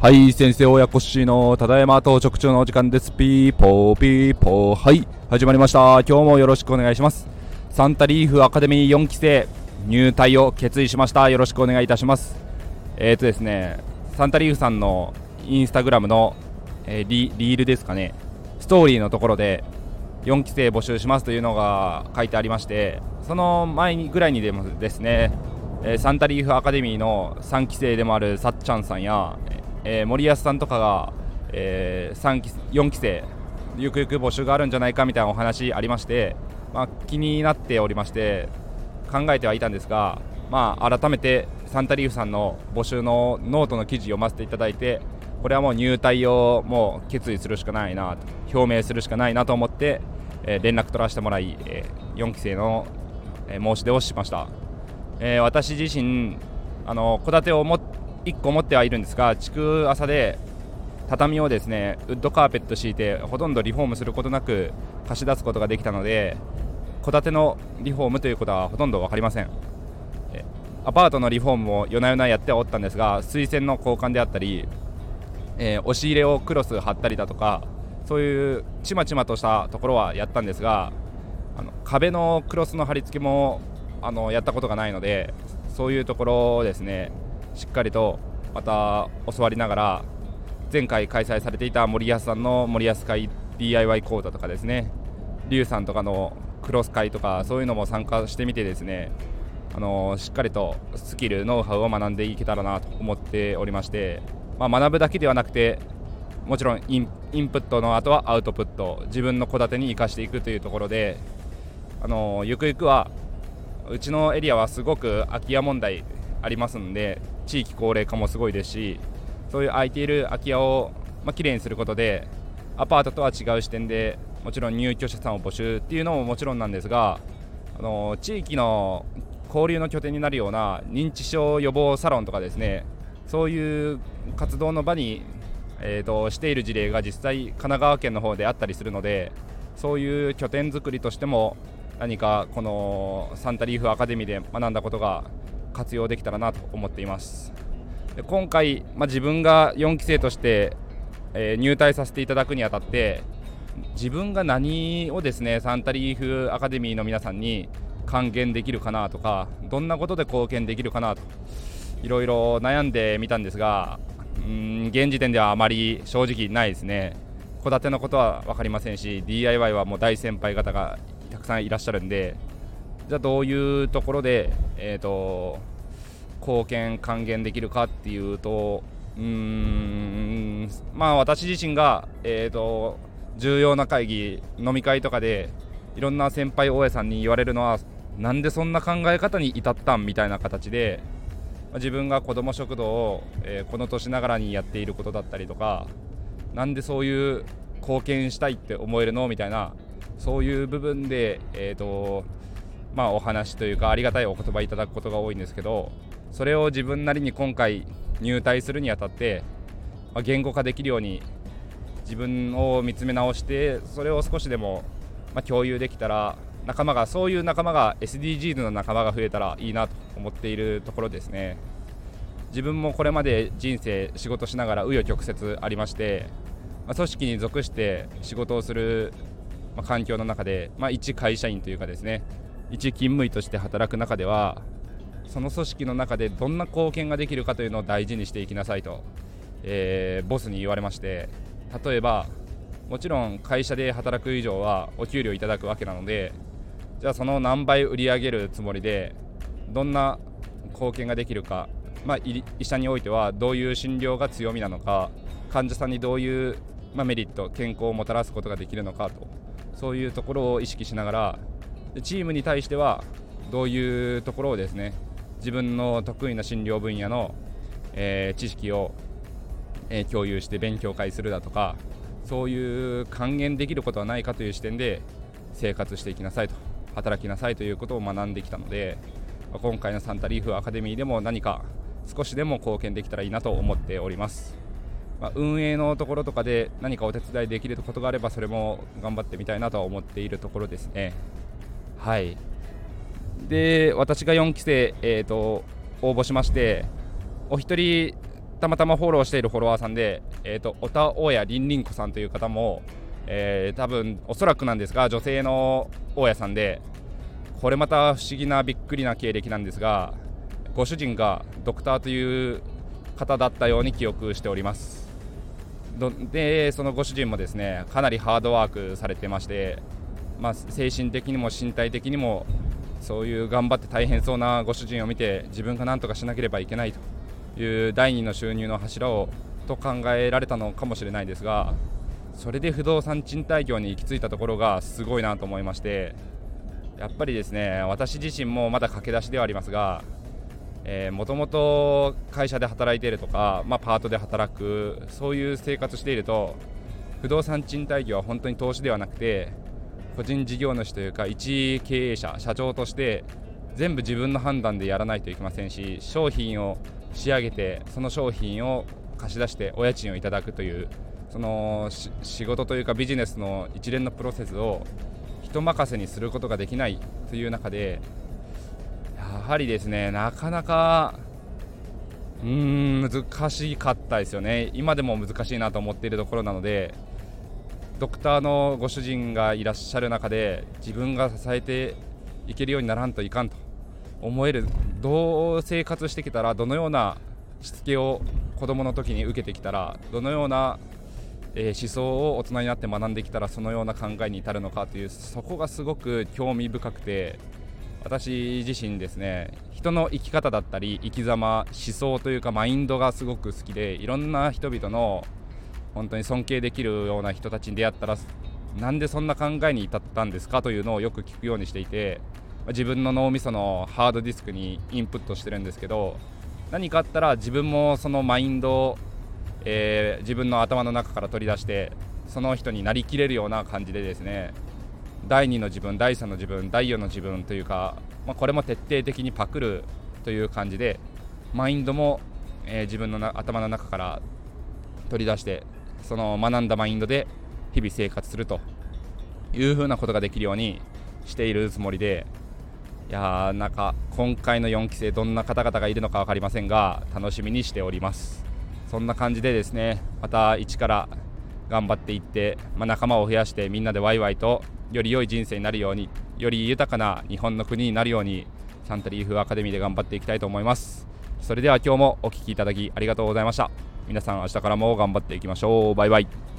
はい、先生親子氏のただいま到着中のお時間です。ピーポーピーポー。はい、始まりました。今日もよろしくお願いします。サンタリーフアカデミー4期生入隊を決意しました。よろしくお願いいたします。えーとですね、サンタリーフさんのインスタグラムの、えーリリールですかね、ストーリーのところで4期生募集しますというのが書いてありまして、その前ぐらいにでもですね、えサンタリーフアカデミーの3期生でもあるさっちゃんさんや、え森保さんとかが、え3期4期生ゆくゆく募集があるんじゃないかみたいなお話ありまして、まあ、気になっておりまして考えてはいたんですが、まあ、改めてサンタリーフさんの募集のノートの記事読ませていただいてこれはもう入隊をもう決意するしかないな表明するしかないなと思って、えー連絡取らせてもらい、え4期生の、え申し出をしました。えー私自身あの戸建てをも1個持ってはいるんですが築浅で畳をですねウッドカーペット敷いてほとんどリフォームすることなく貸し出すことができたので戸建てのリフォームということはほとんど分かりませんアパートのリフォームも夜な夜なやってはおったんですが水栓の交換であったり、えー押し入れをクロス貼ったりだとかそういうちまちまとしたところはやったんですがあの壁のクロスの貼り付けもあのやったことがないのでそういうところをですねしっかりとまた教わりながら前回開催されていた森保さんの森保会 DIY 講座とかですね龍さんとかのクロス会とかそういうのも参加してみてですねあのしっかりとスキルノウハウを学んでいけたらなと思っておりまして、まあ、学ぶだけではなくてもちろんインプットの後はアウトプット自分の戸建てに生かしていくというところであのゆくゆくはうちのエリアはすごく空き家問題ありますので地域高齢化もすごいですしそういう空いている空き家を、まあ、きれいにすることでアパートとは違う視点でもちろん入居者さんを募集っていうのももちろんなんですがあの地域の交流の拠点になるような認知症予防サロンとかですねそういう活動の場に、えー、としている事例が実際神奈川県の方であったりするのでそういう拠点作りとしても何かこのサンタリーフアカデミーで学んだことが活用できたらなと思っています。で今回、まあ、自分が4期生として、えー入隊させていただくにあたって自分が何をですねサンタリーフアカデミーの皆さんに還元できるかなとかどんなことで貢献できるかなといろいろ悩んでみたんですがうん現時点ではあまり正直ないですね。戸建てのことは分かりませんし DIY はもう大先輩方がくさんいらっしゃるんでじゃあどういうところで、えー、と貢献還元できるかっていうとうーんまあ私自身が、えー、と重要な会議飲み会とかでいろんな先輩大家さんに言われるのはなんでそんな考え方に至ったんみたいな形で自分が子ども食堂を、えーこの年ながらにやっていることだったりとかなんでそういう貢献したいって思えるのみたいなそういう部分で、えーとまあ、お話というかありがたいお言葉いただくことが多いんですけどそれを自分なりに今回入隊するにあたって、まあ、言語化できるように自分を見つめ直してそれを少しでも、まあ、共有できたら仲間がそういう仲間が SDGs の仲間が増えたらいいなと思っているところですね。自分もこれまで人生仕事しながら紆余曲折ありまして、まあ、組織に属して仕事をする、まあ環境の中で、まあ、一会社員というかですね一勤務医として働く中ではその組織の中でどんな貢献ができるかというのを大事にしていきなさいと、えーボスに言われまして例えばもちろん会社で働く以上はお給料いただくわけなのでじゃあその何倍売り上げるつもりでどんな貢献ができるか、まあ、医者においてはどういう診療が強みなのか患者さんにどういう、まあ、メリット健康をもたらすことができるのかと。そういうところを意識しながらチームに対してはどういうところをですね自分の得意な診療分野の、えー知識を、えー共有して勉強会するだとかそういう還元できることはないかという視点で生活していきなさいと働きなさいということを学んできたので今回のサンタリーフアカデミーでも何か少しでも貢献できたらいいなと思っております。まあ、運営のところとかで何かお手伝いできることがあればそれも頑張ってみたいなとは思っているところですね。はいで私が4期生、えーと、応募しましてお一人たまたまフォローしているフォロワーさんで、えーと、おた大家りんりんこさんという方も、えー、多分おそらくなんですが女性の大家さんでこれまた不思議なびっくりな経歴なんですがご主人がドクターという方だったように記憶しておりますでそのご主人もですねかなりハードワークされてまして、まあ、精神的にも身体的にもそういう頑張って大変そうなご主人を見て自分が何とかしなければいけないという第二の収入の柱をと考えられたのかもしれないですがそれで不動産賃貸業に行き着いたところがすごいなと思いましてやっぱりですね私自身もまだ駆け出しではありますがもともと会社で働いているとか、まあ、パートで働くそういう生活していると不動産賃貸業は本当に投資ではなくて個人事業主というか一経営者社長として全部自分の判断でやらないといけませんし商品を仕上げてその商品を貸し出してお家賃をいただくというその仕事というかビジネスの一連のプロセスを人任せにすることができないという中ではりですねなかなかうーん難しかったですよね。今でも難しいなと思っているところなのでドクターのご主人がいらっしゃる中で自分が支えていけるようにならんといかんと思えるどう生活してきたらどのようなしつけを子どもの時に受けてきたらどのような、え、思想を大人になって学んできたらそのような考えに至るのかというそこがすごく興味深くて私自身ですね人の生き方だったり生き様思想というかマインドがすごく好きでいろんな人々の本当に尊敬できるような人たちに出会ったらなんでそんな考えに至ったんですか？というのをよく聞くようにしていて自分の脳みそのハードディスクにインプットしてるんですけど何かあったら自分もそのマインドを、えー、自分の頭の中から取り出してその人になりきれるような感じでですね第2の自分第3の自分第4の自分というか、まあ、これも徹底的にパクるという感じでマインドも、えー、自分のな頭の中から取り出してその学んだマインドで日々生活するというふうなことができるようにしているつもりでいやーなんか今回の4期生どんな方々がいるのか分かりませんが楽しみにしております。そんな感じでですねまた一から頑張っていって、まあ、仲間を増やしてみんなでワイワイとより良い人生になるようにより豊かな日本の国になるようにサントリーフアカデミーで頑張っていきたいと思います。それでは今日もお聴きいただきありがとうございました。皆さん明日からも頑張っていきましょう。バイバイ。